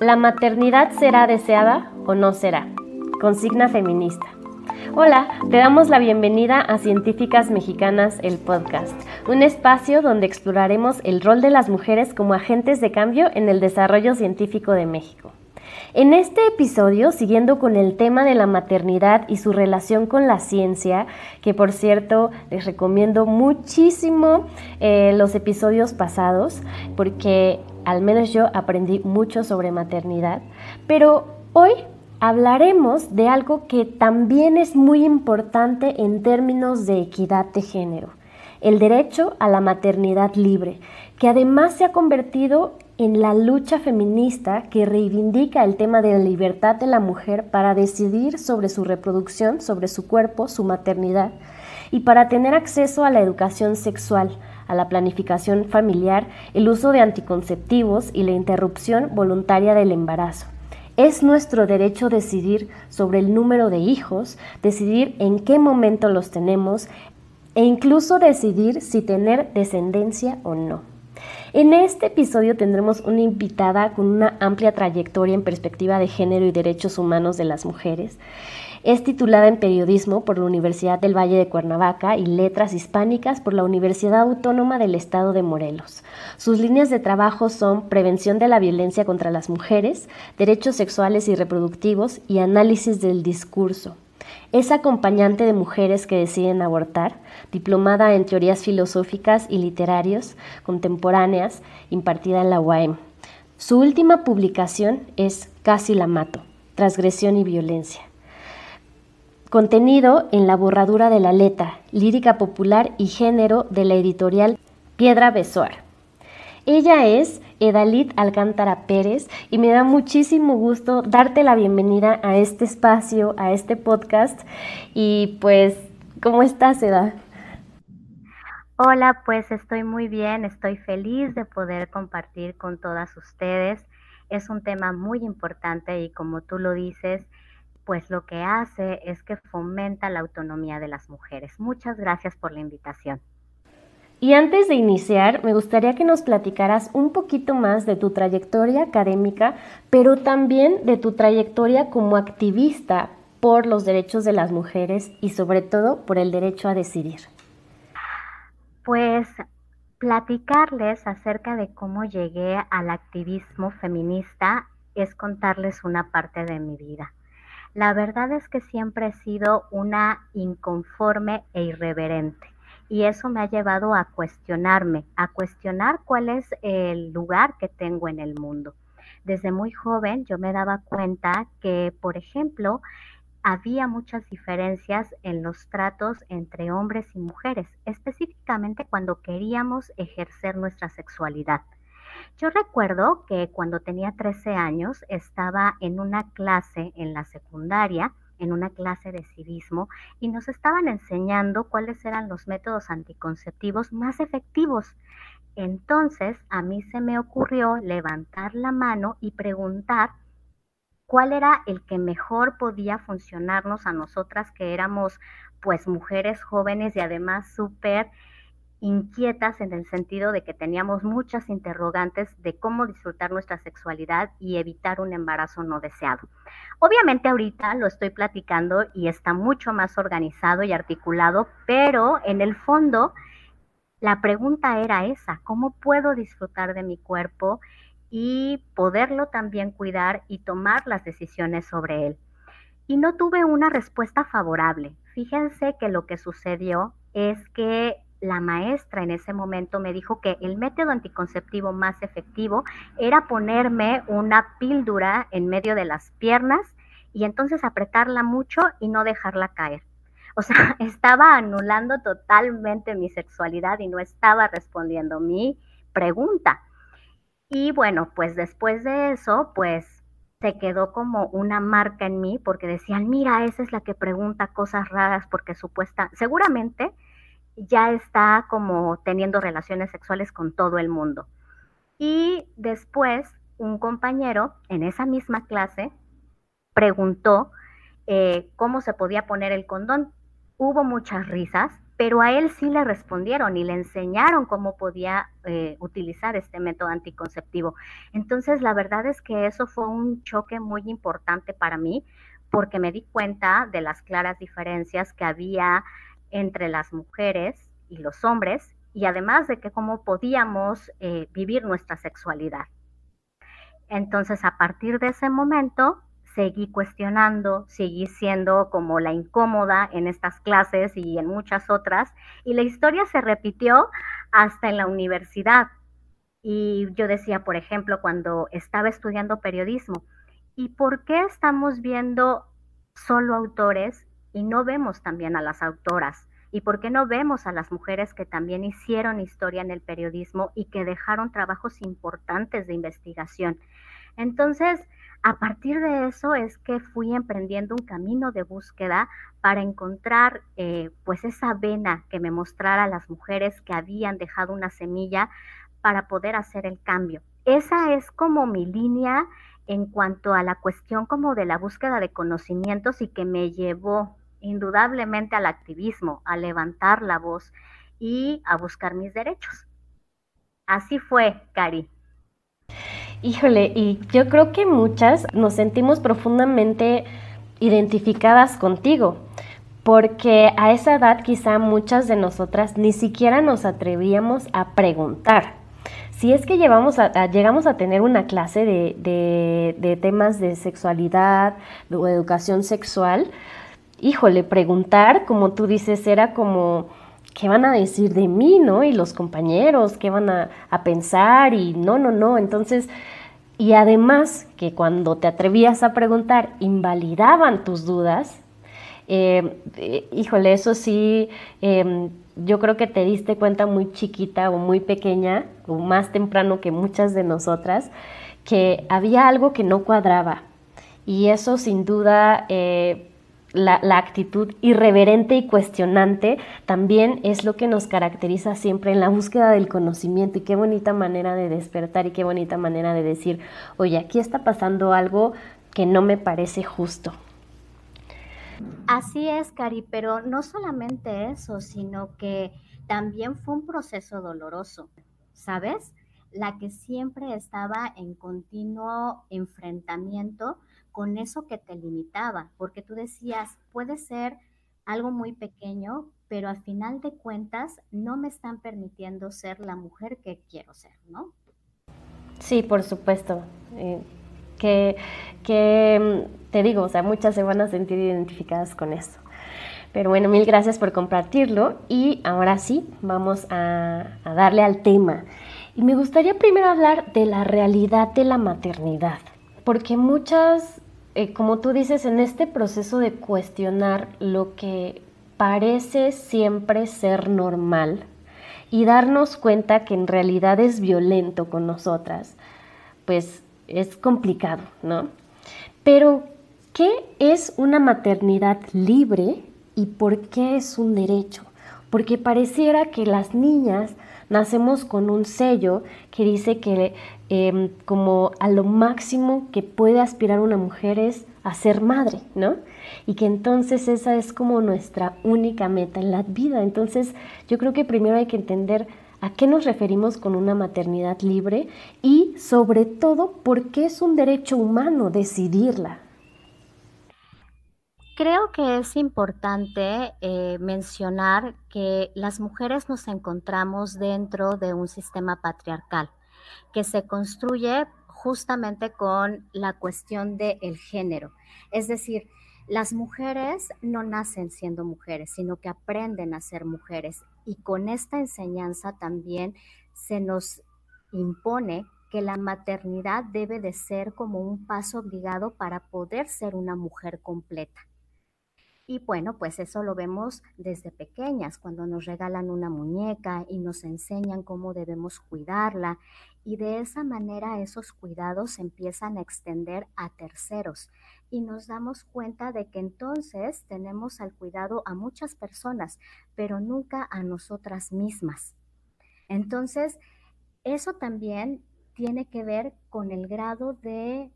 ¿La maternidad será deseada o no será? Consigna feminista. Hola, te damos la bienvenida a Científicas Mexicanas, el podcast, un espacio donde exploraremos el rol de las mujeres como agentes de cambio en el desarrollo científico de México. En este episodio, siguiendo con el tema de la maternidad y su relación con la ciencia, que por cierto les recomiendo muchísimo eh, los episodios pasados, porque al menos yo aprendí mucho sobre maternidad, pero hoy hablaremos de algo que también es muy importante en términos de equidad de género, el derecho a la maternidad libre, que además se ha convertido en la lucha feminista que reivindica el tema de la libertad de la mujer para decidir sobre su reproducción, sobre su cuerpo, su maternidad, y para tener acceso a la educación sexual, a la planificación familiar, el uso de anticonceptivos y la interrupción voluntaria del embarazo. Es nuestro derecho decidir sobre el número de hijos, decidir en qué momento los tenemos e incluso decidir si tener descendencia o no. En este episodio tendremos una invitada con una amplia trayectoria en perspectiva de género y derechos humanos de las mujeres. Es titulada en periodismo por la Universidad del Valle de Cuernavaca y letras hispánicas por la Universidad Autónoma del Estado de Morelos. Sus líneas de trabajo son prevención de la violencia contra las mujeres, derechos sexuales y reproductivos y análisis del discurso. Es acompañante de mujeres que deciden abortar, diplomada en teorías filosóficas y literarias contemporáneas, impartida en la UAM. Su última publicación es Casi la mato, transgresión y violencia. Contenido en la borradura de la letra, lírica popular y género de la editorial Piedra Besoar. Ella es Edalit Alcántara Pérez y me da muchísimo gusto darte la bienvenida a este espacio, a este podcast. Y pues, ¿cómo estás, Eda? Hola, pues estoy muy bien, estoy feliz de poder compartir con todas ustedes. Es un tema muy importante y como tú lo dices, pues lo que hace es que fomenta la autonomía de las mujeres. Muchas gracias por la invitación. Y antes de iniciar, me gustaría que nos platicaras un poquito más de tu trayectoria académica, pero también de tu trayectoria como activista por los derechos de las mujeres y sobre todo por el derecho a decidir. Pues platicarles acerca de cómo llegué al activismo feminista es contarles una parte de mi vida. La verdad es que siempre he sido una inconforme e irreverente y eso me ha llevado a cuestionarme, a cuestionar cuál es el lugar que tengo en el mundo. Desde muy joven yo me daba cuenta que, por ejemplo, había muchas diferencias en los tratos entre hombres y mujeres, específicamente cuando queríamos ejercer nuestra sexualidad. Yo recuerdo que cuando tenía 13 años estaba en una clase en la secundaria, en una clase de civismo, y nos estaban enseñando cuáles eran los métodos anticonceptivos más efectivos. Entonces a mí se me ocurrió levantar la mano y preguntar cuál era el que mejor podía funcionarnos a nosotras que éramos pues mujeres jóvenes y además súper inquietas en el sentido de que teníamos muchas interrogantes de cómo disfrutar nuestra sexualidad y evitar un embarazo no deseado. Obviamente ahorita lo estoy platicando y está mucho más organizado y articulado, pero en el fondo la pregunta era esa, ¿cómo puedo disfrutar de mi cuerpo y poderlo también cuidar y tomar las decisiones sobre él? Y no tuve una respuesta favorable. Fíjense que lo que sucedió es que la maestra en ese momento me dijo que el método anticonceptivo más efectivo era ponerme una píldora en medio de las piernas y entonces apretarla mucho y no dejarla caer. O sea, estaba anulando totalmente mi sexualidad y no estaba respondiendo mi pregunta. Y bueno, pues después de eso, pues se quedó como una marca en mí porque decían, mira, esa es la que pregunta cosas raras porque supuesta, seguramente ya está como teniendo relaciones sexuales con todo el mundo. Y después un compañero en esa misma clase preguntó eh, cómo se podía poner el condón. Hubo muchas risas, pero a él sí le respondieron y le enseñaron cómo podía eh, utilizar este método anticonceptivo. Entonces, la verdad es que eso fue un choque muy importante para mí porque me di cuenta de las claras diferencias que había entre las mujeres y los hombres y además de que cómo podíamos eh, vivir nuestra sexualidad. Entonces, a partir de ese momento, seguí cuestionando, seguí siendo como la incómoda en estas clases y en muchas otras, y la historia se repitió hasta en la universidad. Y yo decía, por ejemplo, cuando estaba estudiando periodismo, ¿y por qué estamos viendo solo autores y no vemos también a las autoras? ¿Y por qué no vemos a las mujeres que también hicieron historia en el periodismo y que dejaron trabajos importantes de investigación? Entonces, a partir de eso es que fui emprendiendo un camino de búsqueda para encontrar eh, pues esa vena que me mostrara las mujeres que habían dejado una semilla para poder hacer el cambio. Esa es como mi línea en cuanto a la cuestión como de la búsqueda de conocimientos y que me llevó indudablemente al activismo, a levantar la voz y a buscar mis derechos. Así fue, Cari. Híjole, y yo creo que muchas nos sentimos profundamente identificadas contigo, porque a esa edad quizá muchas de nosotras ni siquiera nos atrevíamos a preguntar. Si es que llevamos a, llegamos a tener una clase de, de temas de sexualidad o educación sexual, híjole, preguntar, como tú dices, era como ¿qué van a decir de mí, no? Y los compañeros, ¿qué van a, pensar? Y no, no, no. Entonces, y además que cuando te atrevías a preguntar, invalidaban tus dudas. Eh, eh, híjole, eso sí, em, yo creo que te diste cuenta muy chiquita o muy pequeña, o más temprano que muchas de nosotras, que había algo que no cuadraba. Y eso sin duda eh, la, actitud irreverente y cuestionante también es lo que nos caracteriza siempre en la búsqueda del conocimiento y qué bonita manera de despertar y qué bonita manera de decir, oye, aquí está pasando algo que no me parece justo. Así es, Cari, pero no solamente eso, sino que también fue un proceso doloroso, ¿sabes? La que siempre estaba en continuo enfrentamiento con eso que te limitaba, porque tú decías, puede ser algo muy pequeño, pero al final de cuentas no me están permitiendo ser la mujer que quiero ser, ¿no? Sí, por supuesto. Eh, que, que mm, te digo, o sea, muchas se van a sentir identificadas con eso. Pero bueno, mil gracias por compartirlo y ahora sí, vamos a, a darle al tema. Y me gustaría primero hablar de la realidad de la maternidad porque muchas, eh, como tú dices, en este proceso de cuestionar lo que parece siempre ser normal y darnos cuenta que en realidad es violento con nosotras, pues es complicado, ¿no? Pero, ¿qué es una maternidad libre y por qué es un derecho? Porque pareciera que las niñas nacemos con un sello que dice que em, como a lo máximo que puede aspirar una mujer es a ser madre, ¿no? Y que entonces esa es como nuestra única meta en la vida. Entonces yo creo que primero hay que entender a qué nos referimos con una maternidad libre y sobre todo por qué es un derecho humano decidirla. Creo que es importante eh, mencionar que las mujeres nos encontramos dentro de un sistema patriarcal que se construye justamente con la cuestión del género. Es decir, las mujeres no nacen siendo mujeres, sino que aprenden a ser mujeres. Y con esta enseñanza también se nos impone que la maternidad debe de ser como un paso obligado para poder ser una mujer completa. Y bueno, pues eso lo vemos desde pequeñas, cuando nos regalan una muñeca y nos enseñan cómo debemos cuidarla. Y de esa manera esos cuidados empiezan a extender a terceros. Y nos damos cuenta de que entonces tenemos al cuidado a muchas personas, pero nunca a nosotras mismas. Entonces, eso también tiene que ver con el grado de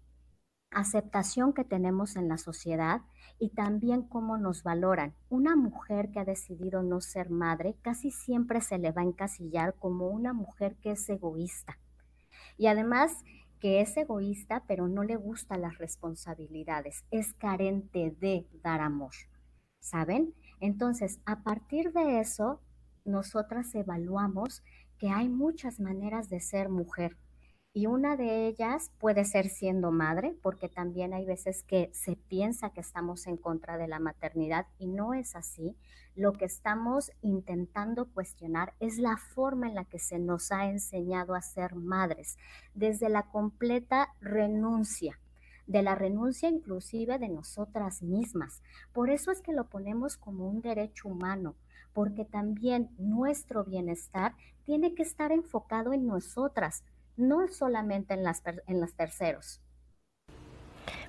aceptación que tenemos en la sociedad y también cómo nos valoran. Una mujer que ha decidido no ser madre casi siempre se le va a encasillar como una mujer que es egoísta. Y además que es egoísta, pero no le gustan las responsabilidades, es carente de dar amor, ¿saben? Entonces, a partir de eso, nosotras evaluamos que hay muchas maneras de ser mujer y una de ellas puede ser siendo madre, porque también hay veces que se piensa que estamos en contra de la maternidad y no es así. Lo que estamos intentando cuestionar es la forma en la que se nos ha enseñado a ser madres, desde la completa renuncia de la renuncia inclusive de nosotras mismas. Por eso es que lo ponemos como un derecho humano, porque también nuestro bienestar tiene que estar enfocado en nosotras, no solamente en las, en terceros.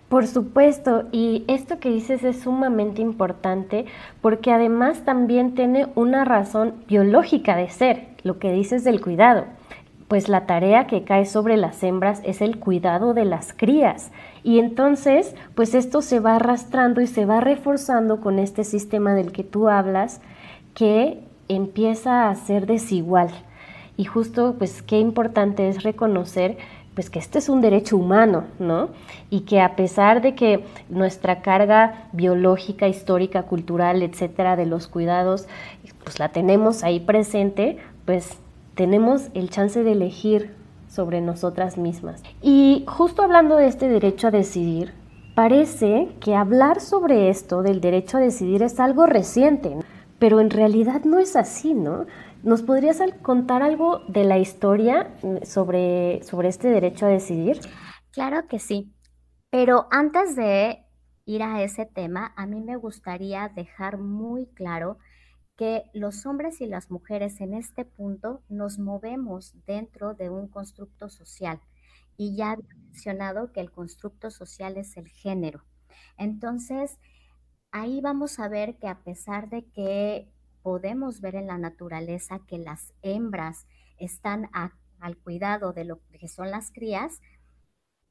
Por supuesto, y esto que dices es sumamente importante porque además también tiene una razón biológica de ser, lo que dices del cuidado. Pues la tarea que cae sobre las hembras es el cuidado de las crías. Y entonces, pues esto se va arrastrando y se va reforzando con este sistema del que tú hablas, que empieza a ser desigual. Y justo, pues qué importante es reconocer pues que este es un derecho humano, ¿no? Y que a pesar de que nuestra carga biológica, histórica, cultural, etcétera, de los cuidados, pues la tenemos ahí presente, pues tenemos el chance de elegir sobre nosotras mismas. Y justo hablando de este derecho a decidir, parece que hablar sobre esto del derecho a decidir es algo reciente, pero en realidad no es así, ¿no? ¿Nos podrías contar algo de la historia mm, sobre, sobre este derecho a decidir? Claro que sí, pero antes de ir a ese tema, a mí me gustaría dejar muy claro que los hombres y las mujeres en este punto nos movemos dentro de un constructo social. Y ya he mencionado que el constructo social es el género. Entonces, ahí vamos a ver que a pesar de que podemos ver en la naturaleza que las hembras están al cuidado de lo que son las crías,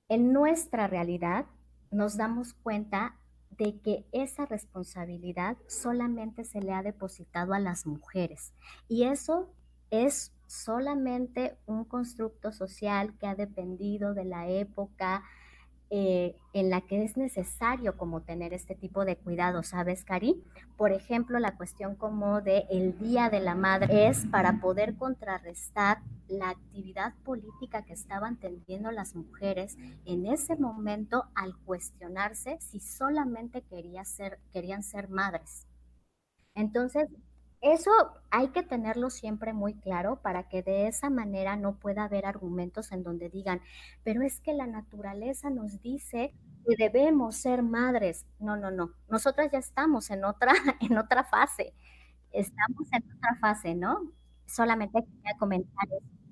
en nuestra realidad nos damos cuenta de que esa responsabilidad solamente se le ha depositado a las mujeres. Y eso es solamente un constructo social que ha dependido de la época, eh, en la que es necesario como tener este tipo de cuidado, ¿sabes, Cari? Por ejemplo, la cuestión como de el Día de la Madre es para poder contrarrestar la actividad política que estaban teniendo las mujeres en ese momento al cuestionarse si solamente quería ser, querían ser madres. Entonces, eso hay que tenerlo siempre muy claro para que de esa manera no pueda haber argumentos en donde digan, pero es que la naturaleza nos dice que debemos ser madres. No, no, no. Nosotras ya estamos en otra, en otra fase. Estamos en otra fase, ¿no? Solamente quería comentar eso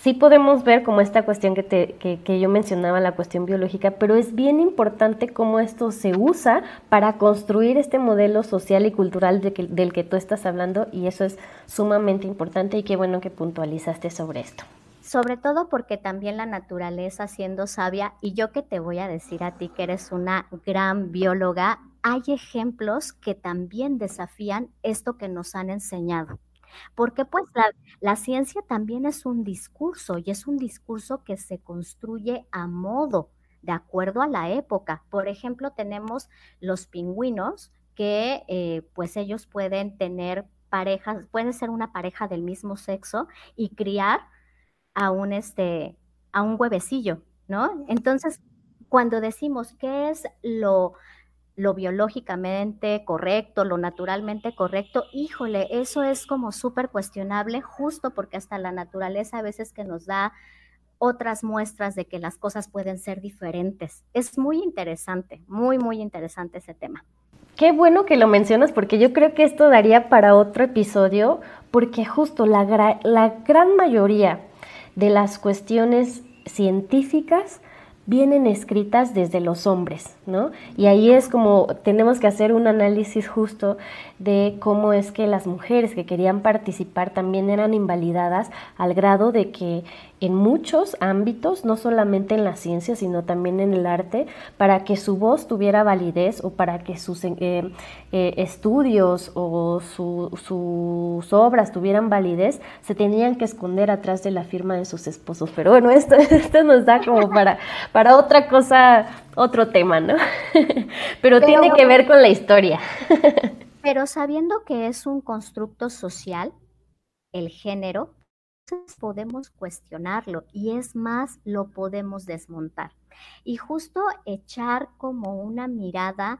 sí podemos ver como esta cuestión que, te, que, yo mencionaba, la cuestión biológica, pero es bien importante cómo esto se usa para construir este modelo social y cultural del que tú estás hablando y eso es sumamente importante y qué bueno que puntualizaste sobre esto. Sobre todo porque también la naturaleza siendo sabia, y yo que te voy a decir a ti que eres una gran bióloga, hay ejemplos que también desafían esto que nos han enseñado. Porque pues la, ciencia también es un discurso y es un discurso que se construye a modo, de acuerdo a la época. Por ejemplo, tenemos los pingüinos que eh, pues ellos pueden tener parejas, pueden ser una pareja del mismo sexo y criar a un, este, a un huevecillo, ¿no? Entonces, cuando decimos qué es lo lo biológicamente correcto, lo naturalmente correcto, híjole, eso es como súper cuestionable justo porque hasta la naturaleza a veces que nos da otras muestras de que las cosas pueden ser diferentes. Es muy interesante, muy, muy interesante ese tema. Qué bueno que lo mencionas porque yo creo que esto daría para otro episodio porque justo la, la gran mayoría de las cuestiones científicas vienen escritas desde los hombres, ¿no? Y ahí es como tenemos que hacer un análisis justo de cómo es que las mujeres que querían participar también eran invalidadas al grado de que en muchos ámbitos, no solamente en la ciencia, sino también en el arte, para que su voz tuviera validez o para que sus eh, eh, estudios o sus obras tuvieran validez, se tenían que esconder atrás de la firma de sus esposos. Pero bueno, esto, esto nos da como para, para otra cosa, otro tema, ¿no? Pero, tiene que ver con la historia. Pero sabiendo que es un constructo social, el género, podemos cuestionarlo y es más, lo podemos desmontar. Y justo echar como una mirada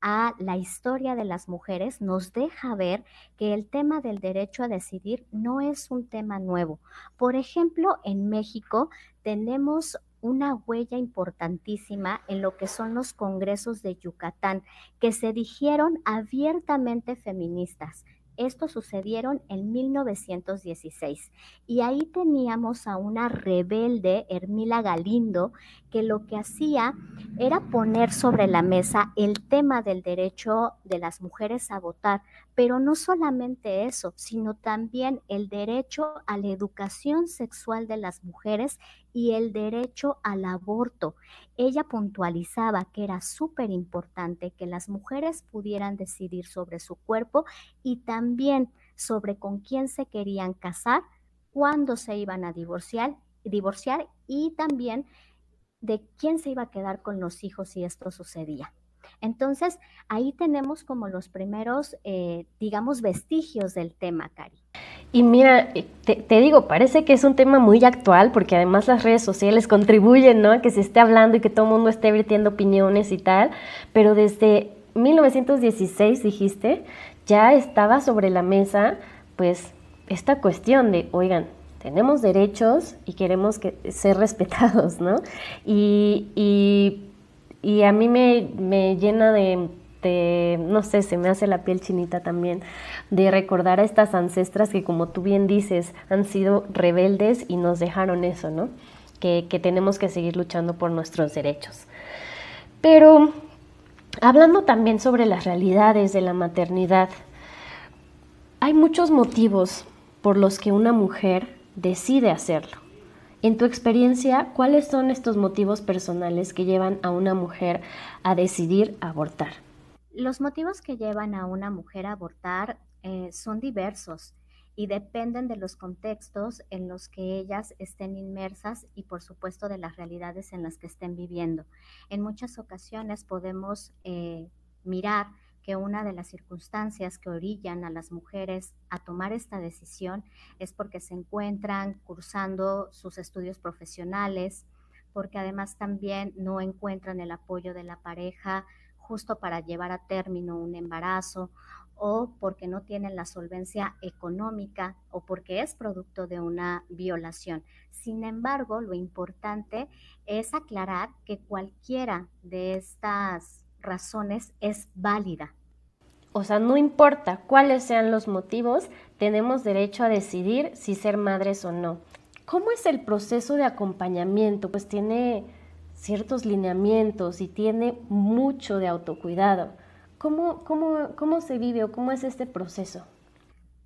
a la historia de las mujeres nos deja ver que el tema del derecho a decidir no es un tema nuevo. Por ejemplo, en México tenemos una huella importantísima en lo que son los congresos de Yucatán, que se dijeron abiertamente feministas. Estos sucedieron en 1916 y ahí teníamos a una rebelde, Hermila Galindo, que lo que hacía era poner sobre la mesa el tema del derecho de las mujeres a votar, pero no solamente eso, sino también el derecho a la educación sexual de las mujeres y el derecho al aborto. Ella puntualizaba que era súper importante que las mujeres pudieran decidir sobre su cuerpo y también sobre con quién se querían casar, cuándo se iban a divorciar, divorciar y también de quién se iba a quedar con los hijos si esto sucedía. Entonces, ahí tenemos como los primeros, eh, digamos, vestigios del tema, Cari. Y mira, eh, te, digo, parece que es un tema muy actual porque además las redes sociales contribuyen ¿no? a que se esté hablando y que todo el mundo esté vertiendo opiniones y tal, pero desde 1916, dijiste, ya estaba sobre la mesa, pues, esta cuestión de, oigan, tenemos derechos y queremos que, ser respetados, ¿no? Y, a mí me, llena de, de, no sé, se me hace la piel chinita también, de recordar a estas ancestras que, como tú bien dices, han sido rebeldes y nos dejaron eso, ¿no? Que, que tenemos que seguir luchando por nuestros derechos. Pero hablando también sobre las realidades de la maternidad, hay muchos motivos por los que una mujer decide hacerlo. En tu experiencia, ¿cuáles son estos motivos personales que llevan a una mujer a decidir abortar? Los motivos que llevan a una mujer a abortar eh, son diversos y dependen de los contextos en los que ellas estén inmersas y por supuesto de las realidades en las que estén viviendo. En muchas ocasiones podemos eh, mirar que una de las circunstancias que orillan a las mujeres a tomar esta decisión es porque se encuentran cursando sus estudios profesionales, porque además también no encuentran el apoyo de la pareja justo para llevar a término un embarazo o porque no tienen la solvencia económica o porque es producto de una violación. Sin embargo, lo importante es aclarar que cualquiera de estas razones es válida. O sea, no importa cuáles sean los motivos, tenemos derecho a decidir si ser madres o no. ¿Cómo es el proceso de acompañamiento? Pues tiene ciertos lineamientos y tiene mucho de autocuidado. ¿Cómo, cómo, cómo se vive o cómo es este proceso?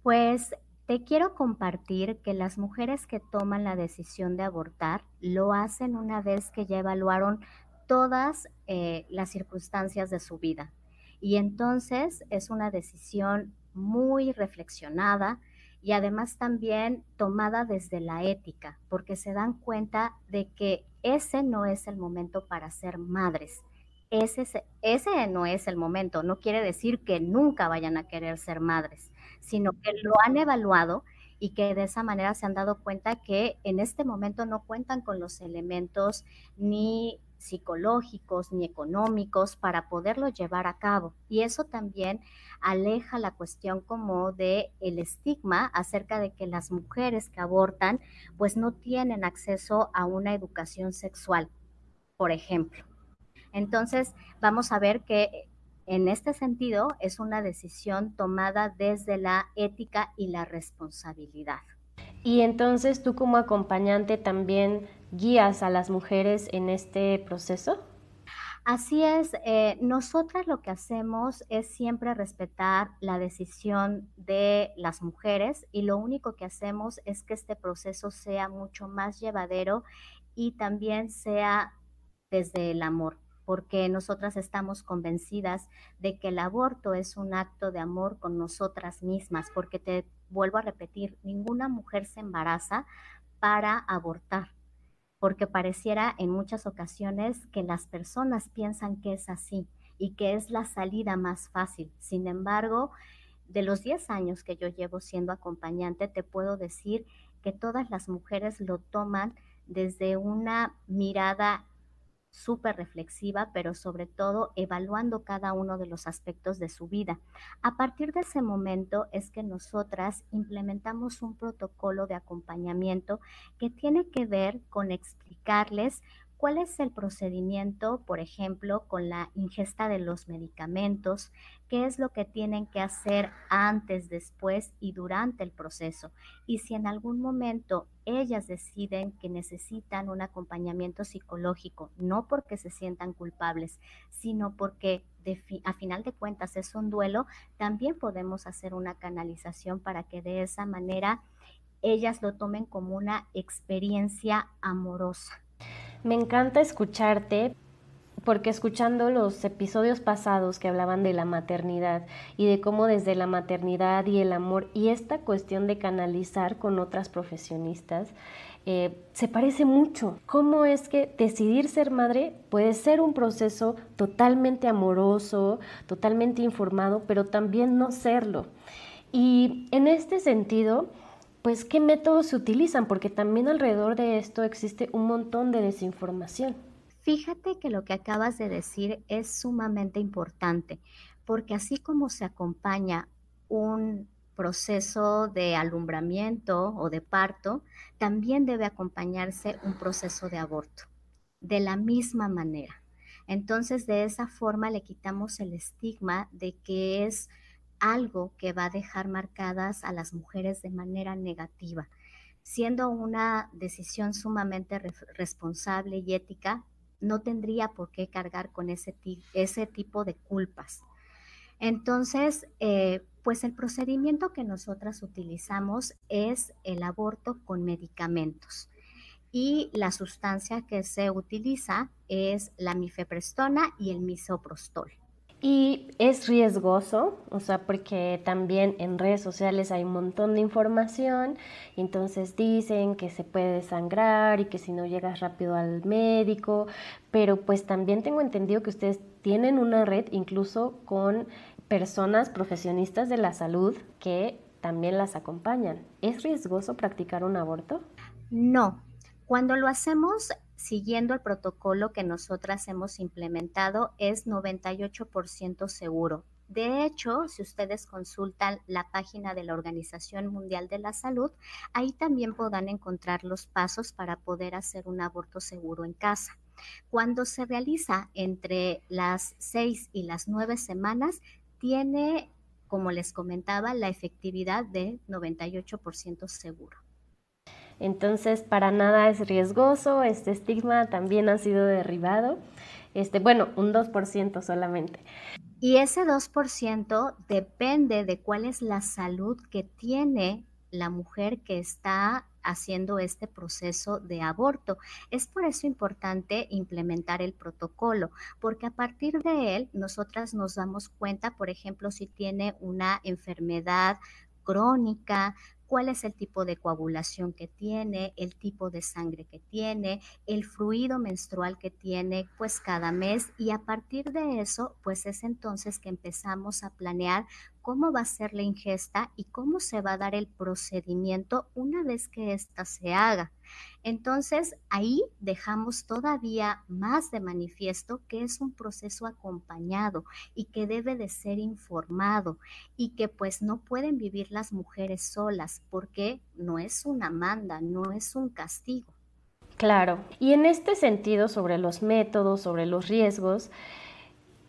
Pues te quiero compartir que las mujeres que toman la decisión de abortar lo hacen una vez que ya evaluaron todas eh, las circunstancias de su vida. Y entonces es una decisión muy reflexionada y además también tomada desde la ética, porque se dan cuenta de que ese no es el momento para ser madres. Ese, ese no es el momento. No quiere decir que nunca vayan a querer ser madres, sino que lo han evaluado y que de esa manera se han dado cuenta que en este momento no cuentan con los elementos ni psicológicos ni económicos para poderlo llevar a cabo. Y eso también aleja la cuestión como de el estigma acerca de que las mujeres que abortan pues no tienen acceso a una educación sexual, por ejemplo. Entonces, vamos a ver que en este sentido es una decisión tomada desde la ética y la responsabilidad. Y entonces tú como acompañante también guías a las mujeres en este proceso. Así es, eh, nosotras lo que hacemos es siempre respetar la decisión de las mujeres y lo único que hacemos es que este proceso sea mucho más llevadero y también sea desde el amor, porque nosotras estamos convencidas de que el aborto es un acto de amor con nosotras mismas, porque te vuelvo a repetir, ninguna mujer se embaraza para abortar porque pareciera en muchas ocasiones que las personas piensan que es así y que es la salida más fácil. Sin embargo, de los 10 años que yo llevo siendo acompañante, te puedo decir que todas las mujeres lo toman desde una mirada súper reflexiva, pero sobre todo evaluando cada uno de los aspectos de su vida. A partir de ese momento es que nosotras implementamos un protocolo de acompañamiento que tiene que ver con explicarles ¿Cuál es el procedimiento, por ejemplo, con la ingesta de los medicamentos? ¿Qué es lo que tienen que hacer antes, después y durante el proceso? Y si en algún momento ellas deciden que necesitan un acompañamiento psicológico, no porque se sientan culpables, sino porque a final de cuentas es un duelo, también podemos hacer una canalización para que de esa manera ellas lo tomen como una experiencia amorosa me encanta escucharte porque escuchando los episodios pasados que hablaban de la maternidad y de cómo desde la maternidad y el amor y esta cuestión de canalizar con otras profesionistas, eh, se parece mucho. ¿Cómo es que decidir ser madre puede ser un proceso totalmente amoroso, totalmente informado, pero también no serlo? Y en este sentido, pues qué métodos se utilizan, porque también alrededor de esto existe un montón de desinformación. Fíjate que lo que acabas de decir es sumamente importante, porque así como se acompaña un proceso de alumbramiento o de parto, también debe acompañarse un proceso de aborto, de la misma manera. Entonces, de esa forma le quitamos el estigma de que es algo que va a dejar marcadas a las mujeres de manera negativa, siendo una decisión sumamente responsable y ética, no tendría por qué cargar con ese, ese tipo de culpas. Entonces, eh, pues el procedimiento que nosotras utilizamos es el aborto con medicamentos y la sustancia que se utiliza es la mifeprestona y el misoprostol. Y es riesgoso, o sea, porque también en redes sociales hay un montón de información, entonces dicen que se puede sangrar y que si no llegas rápido al médico, pero pues también tengo entendido que ustedes tienen una red incluso con personas profesionistas de la salud que también las acompañan. ¿Es riesgoso practicar un aborto? No. Cuando lo hacemos siguiendo el protocolo que nosotras hemos implementado, es 98% seguro. De hecho, si ustedes consultan la página de la Organización Mundial de la Salud, ahí también podrán encontrar los pasos para poder hacer un aborto seguro en casa. Cuando se realiza entre las seis y las nueve semanas, tiene, como les comentaba, la efectividad de 98% seguro. Entonces, para nada es riesgoso, este estigma también ha sido derribado. Este, bueno, un 2% solamente. Y ese 2% depende de cuál es la salud que tiene la mujer que está haciendo este proceso de aborto. Es por eso importante implementar el protocolo, porque a partir de él nosotras nos damos cuenta, por ejemplo, si tiene una enfermedad crónica, cuál es el tipo de coagulación que tiene, el tipo de sangre que tiene, el fluido menstrual que tiene, pues cada mes. Y a partir de eso, pues es entonces que empezamos a planear cómo va a ser la ingesta y cómo se va a dar el procedimiento una vez que ésta se haga. Entonces, ahí dejamos todavía más de manifiesto que es un proceso acompañado y que debe de ser informado y que pues no pueden vivir las mujeres solas porque no es una manda, no es un castigo. Claro, y en este sentido sobre los métodos, sobre los riesgos,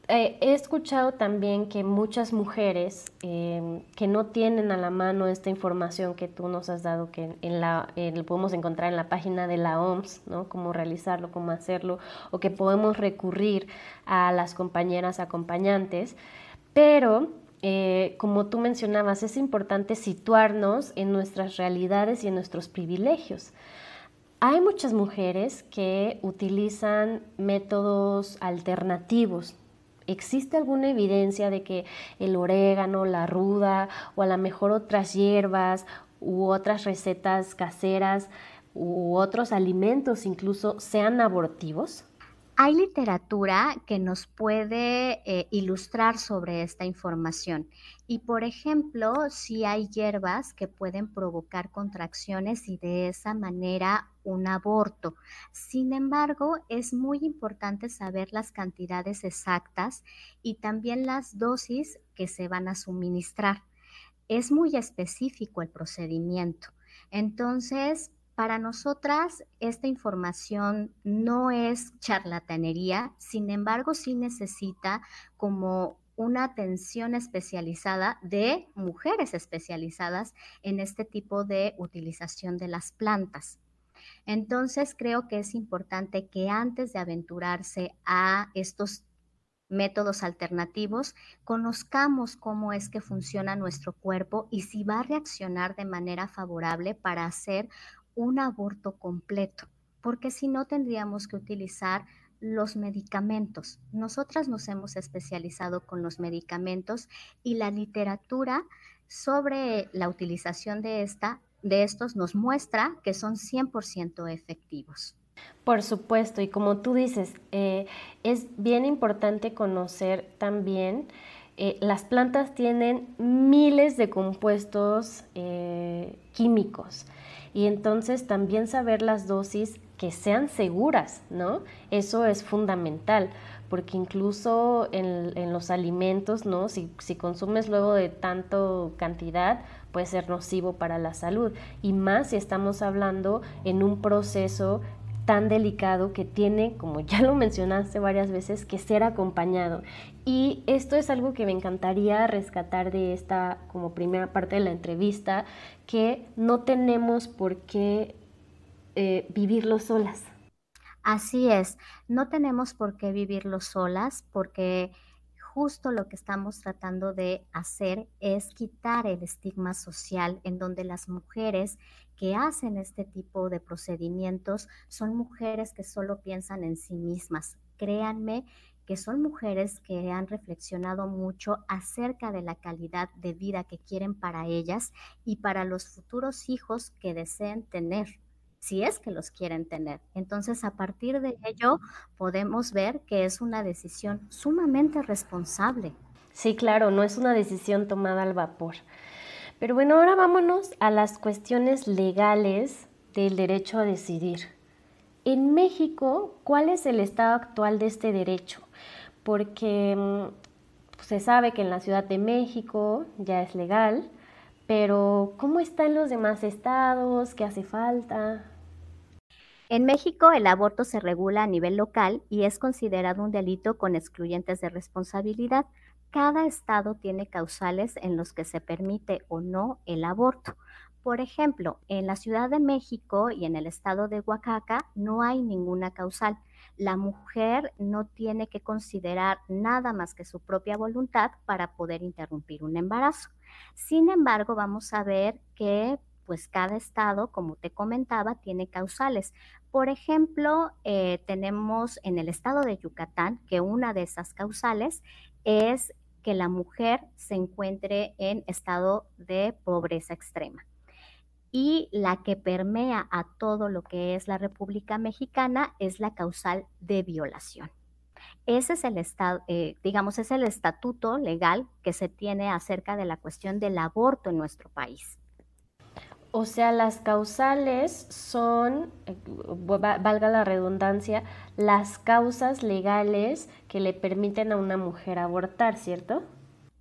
Eh, he escuchado también que muchas mujeres em, que no tienen a la mano esta información que tú nos has dado, que en la, lo podemos encontrar en la página de la OMS, ¿no? Cómo realizarlo, cómo hacerlo, o que podemos recurrir a las compañeras acompañantes, pero eh, como tú mencionabas, es importante situarnos en nuestras realidades y en nuestros privilegios. Hay muchas mujeres que utilizan métodos alternativos. ¿Existe alguna evidencia de que el orégano, la ruda o a lo mejor otras hierbas u otras recetas caseras u otros alimentos incluso sean abortivos? Hay literatura que nos puede eh, ilustrar sobre esta información y, por ejemplo, si hay hierbas que pueden provocar contracciones y de esa manera un aborto. Sin embargo, es muy importante saber las cantidades exactas y también las dosis que se van a suministrar. Es muy específico el procedimiento. Entonces, para nosotras, esta información no es charlatanería, sin embargo, sí necesita como una atención especializada de mujeres especializadas en este tipo de utilización de las plantas. Entonces, creo que es importante que antes de aventurarse a estos métodos alternativos, conozcamos cómo es que funciona nuestro cuerpo y si va a reaccionar de manera favorable para hacer un aborto completo, porque si no tendríamos que utilizar los medicamentos. Nosotras nos hemos especializado con los medicamentos y la literatura sobre la utilización de, esta, de estos nos muestra que son 100% efectivos. Por supuesto, y como tú dices, eh, es bien importante conocer también, eh, las plantas tienen miles de compuestos eh, químicos y entonces también saber las dosis que sean seguras, ¿no? Eso es fundamental, porque incluso en, los alimentos, ¿no? Si, si, consumes luego de tanto cantidad, puede ser nocivo para la salud, y más si estamos hablando en un proceso tan delicado que tiene, como ya lo mencionaste varias veces, que ser acompañado. Y esto es algo que me encantaría rescatar de esta como primera parte de la entrevista, que no tenemos por qué eh, vivirlo solas. Así es, no tenemos por qué vivirlo solas porque justo lo que estamos tratando de hacer es quitar el estigma social en donde las mujeres que hacen este tipo de procedimientos son mujeres que solo piensan en sí mismas. Créanme que son mujeres que han reflexionado mucho acerca de la calidad de vida que quieren para ellas y para los futuros hijos que deseen tener si es que los quieren tener. Entonces, a partir de ello, podemos ver que es una decisión sumamente responsable. Sí, claro, no es una decisión tomada al vapor. Pero bueno, ahora vámonos a las cuestiones legales del derecho a decidir. En México, ¿cuál es el estado actual de este derecho? Porque mm, se sabe que en la Ciudad de México ya es legal, pero ¿cómo está en los demás estados? ¿Qué hace falta? En México el aborto se regula a nivel local y es considerado un delito con excluyentes de responsabilidad. Cada estado tiene causales en los que se permite o no el aborto. Por ejemplo, en la Ciudad de México y en el estado de Oaxaca no hay ninguna causal. La mujer no tiene que considerar nada más que su propia voluntad para poder interrumpir un embarazo. Sin embargo, vamos a ver que pues cada estado, como te comentaba, tiene causales. Por ejemplo, eh, tenemos en el estado de Yucatán que una de esas causales es que la mujer se encuentre en estado de pobreza extrema. Y la que permea a todo lo que es la República Mexicana es la causal de violación. Ese es el estado, eh, digamos, es el estatuto legal que se tiene acerca de la cuestión del aborto en nuestro país. O sea, las causales son, eh, valga la redundancia, las causas legales que le permiten a una mujer abortar, ¿cierto?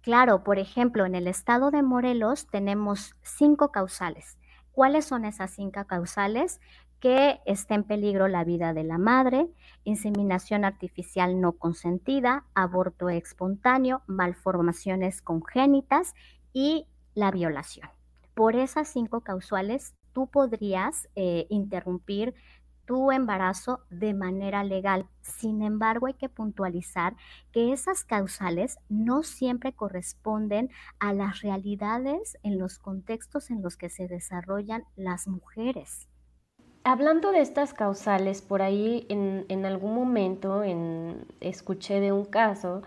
Claro, por ejemplo, en el estado de Morelos tenemos cinco causales. ¿Cuáles son esas cinco causales? que está en peligro la vida de la madre, inseminación artificial no consentida, aborto espontáneo, malformaciones congénitas y la violación. Por esas cinco causales, tú podrías eh, interrumpir tu embarazo de manera legal. Sin embargo, hay que puntualizar que esas causales no siempre corresponden a las realidades en los contextos en los que se desarrollan las mujeres. Hablando de estas causales, por ahí en, algún momento escuché de un caso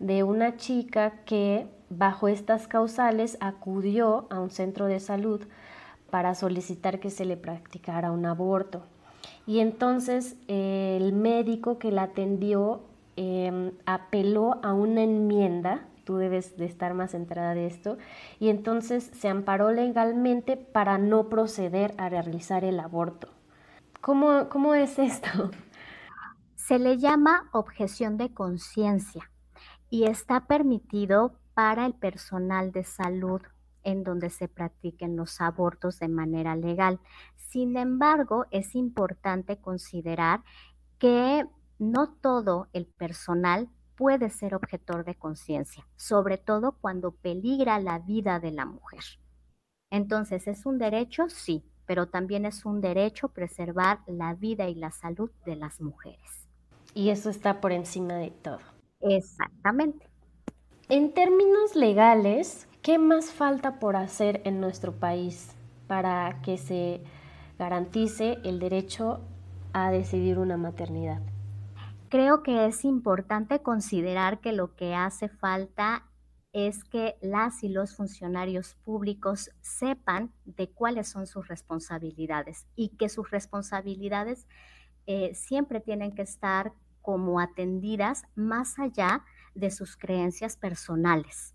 de una chica que bajo estas causales acudió a un centro de salud para solicitar que se le practicara un aborto. Y entonces el médico que la atendió em, apeló a una enmienda tú debes de estar más enterada de esto, y entonces se amparó legalmente para no proceder a realizar el aborto. ¿Cómo, cómo es esto? Se le llama objeción de conciencia y está permitido para el personal de salud en donde se practiquen los abortos de manera legal. Sin embargo, es importante considerar que no todo el personal puede ser objetor de conciencia, sobre todo cuando peligra la vida de la mujer. Entonces, ¿es un derecho? Sí, pero también es un derecho preservar la vida y la salud de las mujeres. Y eso está por encima de todo. Exactamente. En términos legales, ¿qué más falta por hacer en nuestro país para que se garantice el derecho a decidir una maternidad? Creo que es importante considerar que lo que hace falta es que las y los funcionarios públicos sepan de cuáles son sus responsabilidades y que sus responsabilidades eh, siempre tienen que estar como atendidas más allá de sus creencias personales.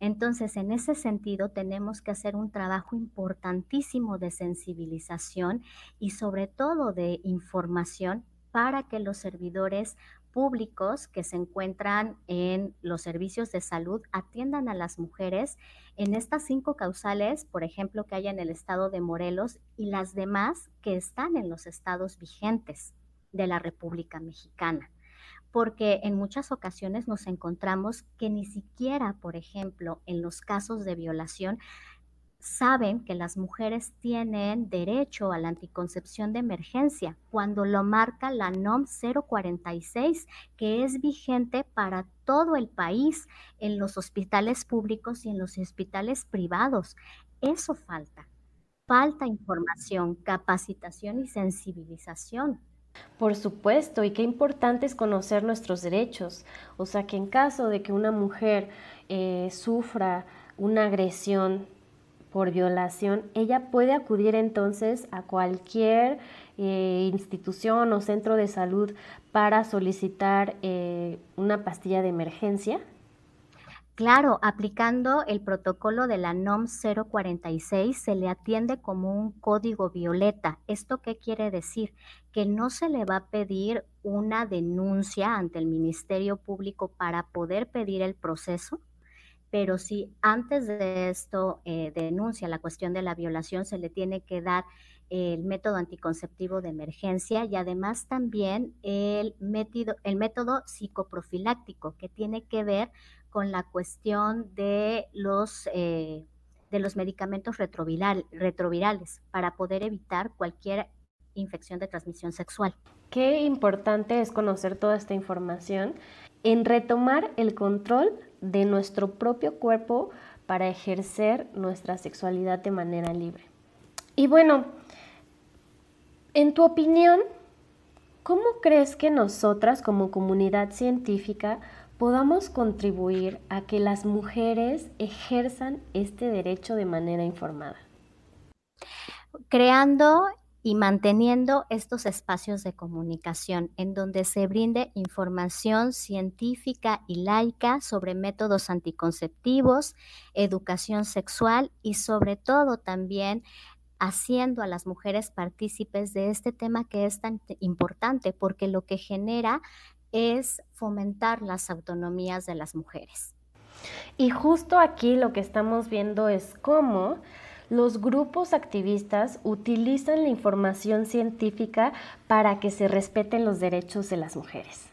Entonces, en ese sentido, tenemos que hacer un trabajo importantísimo de sensibilización y sobre todo de información para que los servidores públicos que se encuentran en los servicios de salud atiendan a las mujeres en estas cinco causales, por ejemplo, que hay en el estado de Morelos y las demás que están en los estados vigentes de la República Mexicana. Porque en muchas ocasiones nos encontramos que ni siquiera, por ejemplo, en los casos de violación, saben que las mujeres tienen derecho a la anticoncepción de emergencia cuando lo marca la NOM 046, que es vigente para todo el país en los hospitales públicos y en los hospitales privados. Eso falta. Falta información, capacitación y sensibilización. Por supuesto, y qué importante es conocer nuestros derechos. O sea, que en caso de que una mujer eh, sufra una agresión por violación, ella puede acudir entonces a cualquier eh, institución o centro de salud para solicitar eh, una pastilla de emergencia. Claro, aplicando el protocolo de la NOM 046 se le atiende como un código violeta. ¿Esto qué quiere decir? Que no se le va a pedir una denuncia ante el Ministerio Público para poder pedir el proceso, pero si antes de esto eh, denuncia la cuestión de la violación, se le tiene que dar el método anticonceptivo de emergencia y además también el método, el método psicoprofiláctico que tiene que ver con la cuestión de los, eh, de los medicamentos retrovirales para poder evitar cualquier infección de transmisión sexual. Qué importante es conocer toda esta información en retomar el control de nuestro propio cuerpo para ejercer nuestra sexualidad de manera libre. Y bueno, en tu opinión, ¿cómo crees que nosotras como comunidad científica podamos contribuir a que las mujeres ejerzan este derecho de manera informada? Creando y manteniendo estos espacios de comunicación en donde se brinde información científica y laica sobre métodos anticonceptivos, educación sexual y sobre todo también haciendo a las mujeres partícipes de este tema que es tan importante porque lo que genera es fomentar las autonomías de las mujeres. Y justo aquí lo que estamos viendo es cómo los grupos activistas utilizan la información científica para que se respeten los derechos de las mujeres.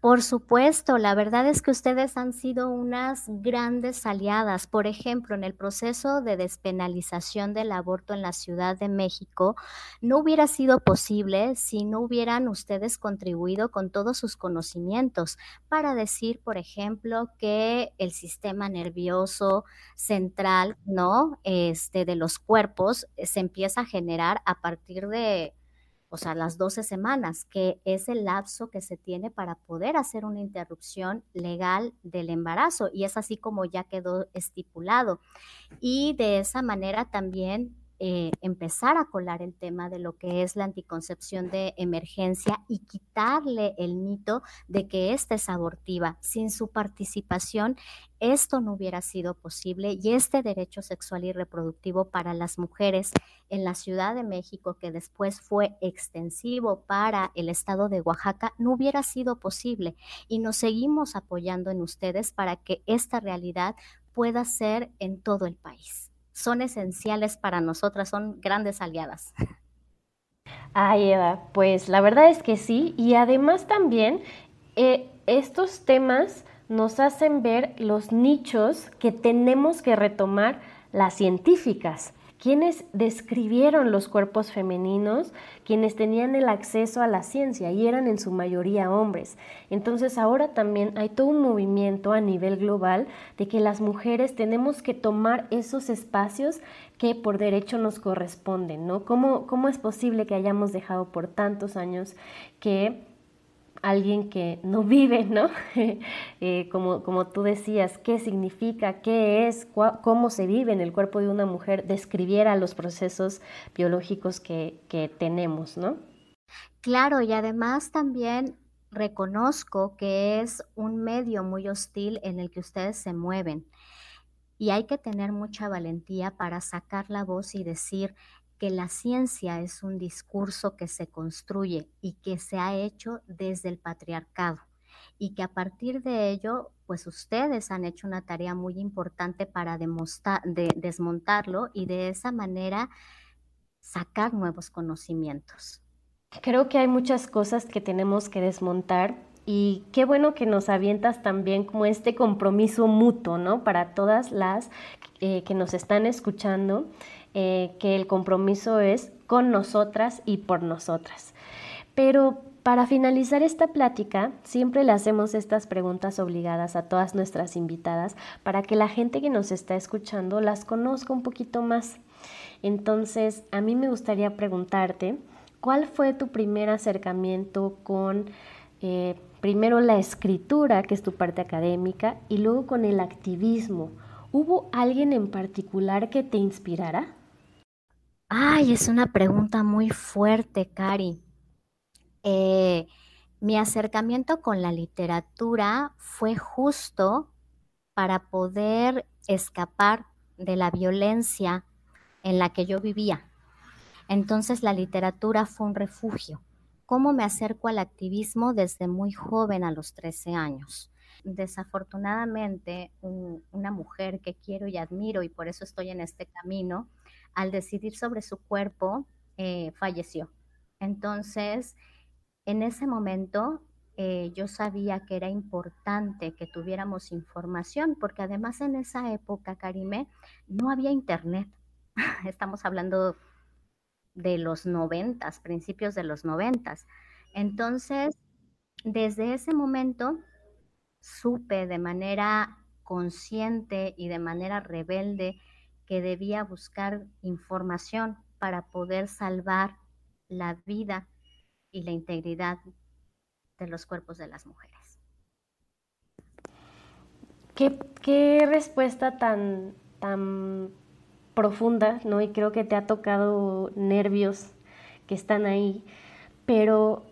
Por supuesto, la verdad es que ustedes han sido unas grandes aliadas. Por ejemplo, en el proceso de despenalización del aborto en la Ciudad de México, no hubiera sido posible si no hubieran ustedes contribuido con todos sus conocimientos para decir, por ejemplo, que el sistema nervioso central, ¿no? Este de los cuerpos eh, se empieza a generar a partir de o sea, las 12 semanas, que es el lapso que se tiene para poder hacer una interrupción legal del embarazo. Y es así como ya quedó estipulado. Y de esa manera también eh, empezar a colar el tema de lo que es la anticoncepción de emergencia y quitarle el mito de que esta es abortiva. Sin su participación, esto no hubiera sido posible y este derecho sexual y reproductivo para las mujeres en la Ciudad de México, que después fue extensivo para el estado de Oaxaca, no hubiera sido posible. Y nos seguimos apoyando en ustedes para que esta realidad pueda ser en todo el país son esenciales para nosotras, son grandes aliadas. Ay, Eva, pues la verdad es que sí, y además también eh, estos temas nos hacen ver los nichos que tenemos que retomar las científicas quienes describieron los cuerpos femeninos, quienes tenían el acceso a la ciencia y eran en su mayoría hombres. Entonces ahora también hay todo un movimiento a nivel global de que las mujeres tenemos que tomar esos espacios que por derecho nos corresponden, ¿no? ¿Cómo, cómo es posible que hayamos dejado por tantos años que alguien que no vive, ¿no? Eh, como, como tú decías, qué significa, qué es, cómo se vive en el cuerpo de una mujer, describiera los procesos biológicos que, que tenemos, ¿no? Claro, y además también reconozco que es un medio muy hostil en el que ustedes se mueven. Y hay que tener mucha valentía para sacar la voz y decir, que la ciencia es un discurso que se construye y que se ha hecho desde el patriarcado y que a partir de ello, pues ustedes han hecho una tarea muy importante para de desmontarlo y de esa manera sacar nuevos conocimientos. Creo que hay muchas cosas que tenemos que desmontar y qué bueno que nos avientas también como este compromiso mutuo, ¿no? Para todas las eh, que nos están escuchando eh, que el compromiso es con nosotras y por nosotras. Pero para finalizar esta plática, siempre le hacemos estas preguntas obligadas a todas nuestras invitadas para que la gente que nos está escuchando las conozca un poquito más. Entonces, a mí me gustaría preguntarte, ¿cuál fue tu primer acercamiento con eh, primero la escritura, que es tu parte académica, y luego con el activismo? ¿Hubo alguien en particular que te inspirara? Ay, es una pregunta muy fuerte, Cari. Eh, mi acercamiento con la literatura fue justo para poder escapar de la violencia en la que yo vivía. Entonces la literatura fue un refugio. ¿Cómo me acerco al activismo desde muy joven, a los 13 años? Desafortunadamente, una mujer que quiero y admiro y por eso estoy en este camino, al decidir sobre su cuerpo, eh, falleció. Entonces, en ese momento, eh, yo sabía que era importante que tuviéramos información, porque además en esa época, Karime, no había internet. Estamos hablando de los noventas, principios de los noventas. Entonces, desde ese momento, supe de manera consciente y de manera rebelde que debía buscar información para poder salvar la vida y la integridad de los cuerpos de las mujeres. Qué, respuesta tan, tan profunda, ¿no? Y creo que te ha tocado nervios que están ahí, pero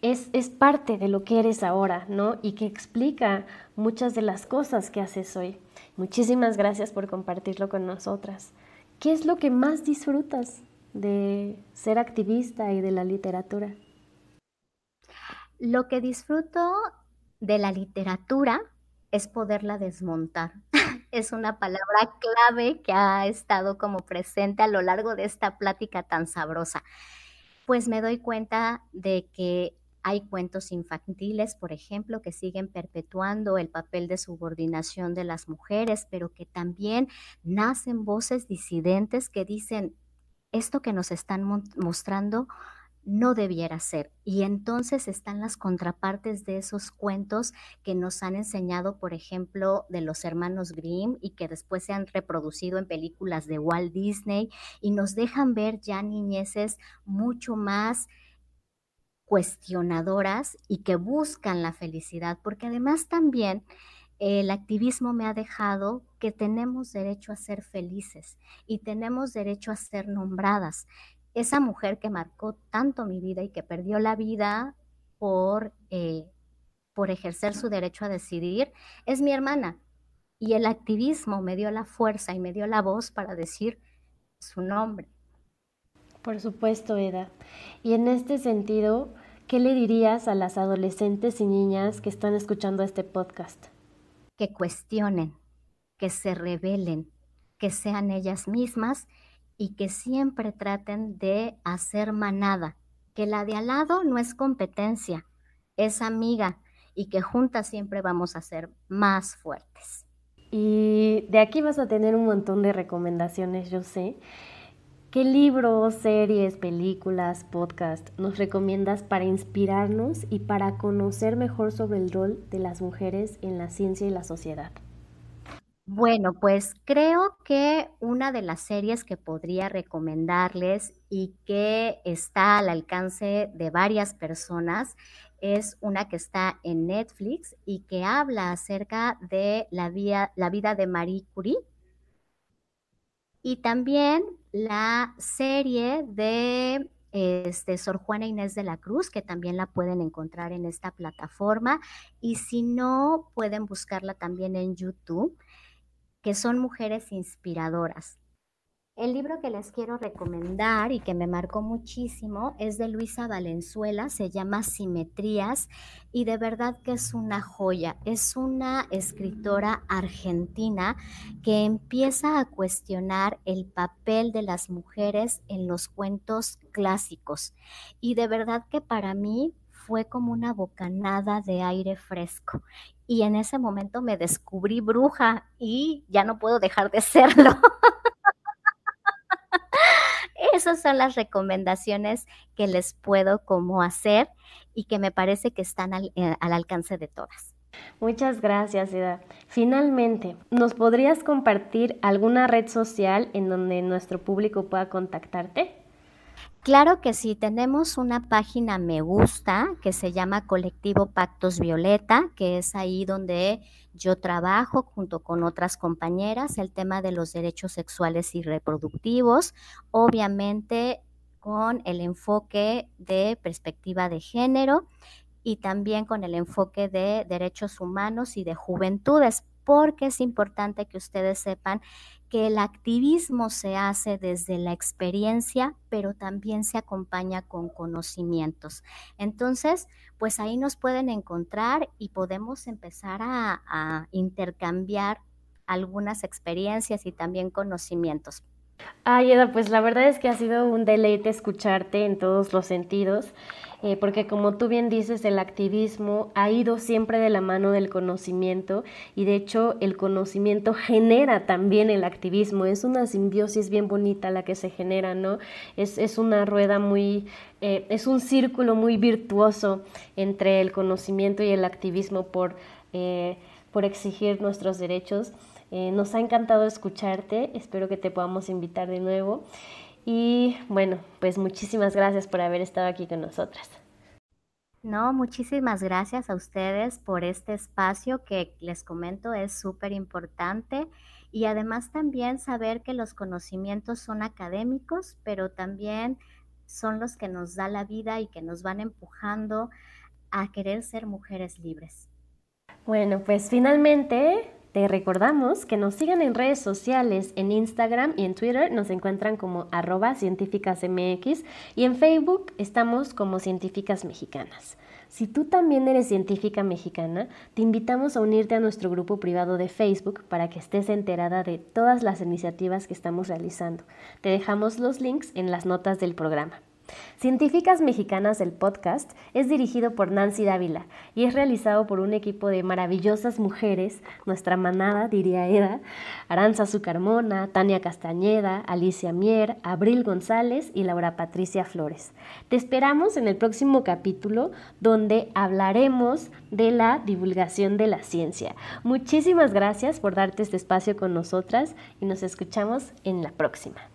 es, es, parte de lo que eres ahora, ¿no? Y que explica muchas de las cosas que haces hoy. Muchísimas gracias por compartirlo con nosotras. ¿Qué es lo que más disfrutas de ser activista y de la literatura? Lo que disfruto de la literatura es poderla desmontar. es una palabra clave que ha estado como presente a lo largo de esta plática tan sabrosa. Pues me doy cuenta de que hay cuentos infantiles, por ejemplo, que siguen perpetuando el papel de subordinación de las mujeres, pero que también nacen voces disidentes que dicen, esto que nos están mostrando no debiera ser. Y entonces están las contrapartes de esos cuentos que nos han enseñado, por ejemplo, de los hermanos Grimm y que después se han reproducido en películas de Walt Disney y nos dejan ver ya niñeces mucho más cuestionadoras y que buscan la felicidad, porque además también el activismo me ha dejado que tenemos derecho a ser felices y tenemos derecho a ser nombradas. Esa mujer que marcó tanto mi vida y que perdió la vida por, eh, por ejercer su derecho a decidir es mi hermana. Y el activismo me dio la fuerza y me dio la voz para decir su nombre. Por supuesto, Eda. Y en este sentido, ¿qué le dirías a las adolescentes y niñas que están escuchando este podcast? Que cuestionen, que se rebelen, que sean ellas mismas y que siempre traten de hacer manada, que la de al lado no es competencia, es amiga y que juntas siempre vamos a ser más fuertes. Y de aquí vas a tener un montón de recomendaciones, yo sé. ¿Qué libros, series, películas, podcast nos recomiendas para inspirarnos y para conocer mejor sobre el rol de las mujeres en la ciencia y la sociedad? Bueno, pues creo que una de las series que podría recomendarles y que está al alcance de varias personas es una que está en Netflix y que habla acerca de la, la vida de Marie Curie y también la serie de este, Sor Juana Inés de la Cruz, que también la pueden encontrar en esta plataforma. Y si no, pueden buscarla también en YouTube, que son mujeres inspiradoras. El libro que les quiero recomendar y que me marcó muchísimo es de Luisa Valenzuela, se llama Simetrías y de verdad que es una joya. Es una escritora argentina que empieza a cuestionar el papel de las mujeres en los cuentos clásicos y de verdad que para mí fue como una bocanada de aire fresco. Y en ese momento me descubrí bruja y ya no puedo dejar de serlo. Esas son las recomendaciones que les puedo como hacer y que me parece que están al, eh, al alcance de todas. Muchas gracias, Eda. Finalmente, ¿nos podrías compartir alguna red social en donde nuestro público pueda contactarte? Claro que sí, tenemos una página me gusta que se llama Colectivo Pactos Violeta, que es ahí donde yo trabajo junto con otras compañeras el tema de los derechos sexuales y reproductivos, obviamente con el enfoque de perspectiva de género y también con el enfoque de derechos humanos y de juventudes, porque es importante que ustedes sepan que el activismo se hace desde la experiencia, pero también se acompaña con conocimientos. Entonces, pues ahí nos pueden encontrar y podemos empezar a, intercambiar algunas experiencias y también conocimientos. Ay, Eda, pues la verdad es que ha sido un deleite escucharte en todos los sentidos, eh, porque como tú bien dices, el activismo ha ido siempre de la mano del conocimiento y de hecho el conocimiento genera también el activismo. Es una simbiosis bien bonita la que se genera, ¿no? Es, es una rueda muy, eh, es un círculo muy virtuoso entre el conocimiento y el activismo por, eh, por exigir nuestros derechos. Nos ha encantado escucharte, espero que te podamos invitar de nuevo. Y bueno, pues muchísimas gracias por haber estado aquí con nosotras. No, muchísimas gracias a ustedes por este espacio que les comento es súper importante y además también saber que los conocimientos son académicos, pero también son los que nos da la vida y que nos van empujando a querer ser mujeres libres. Bueno, pues finalmente Te recordamos que nos sigan en redes sociales, en Instagram y en Twitter nos encuentran como arroba científicasmx y en Facebook estamos como científicas mexicanas. Si tú también eres científica mexicana, te invitamos a unirte a nuestro grupo privado de Facebook para que estés enterada de todas las iniciativas que estamos realizando. Te dejamos los links en las notas del programa. Científicas Mexicanas, el podcast, es dirigido por Nancy Dávila y es realizado por un equipo de maravillosas mujeres, nuestra manada, diría Eda, Aranza Zucarmona, Tania Castañeda, Alicia Mier, Abril González y Laura Patricia Flores. Te esperamos en el próximo capítulo donde hablaremos de la divulgación de la ciencia. Muchísimas gracias por darte este espacio con nosotras y nos escuchamos en la próxima.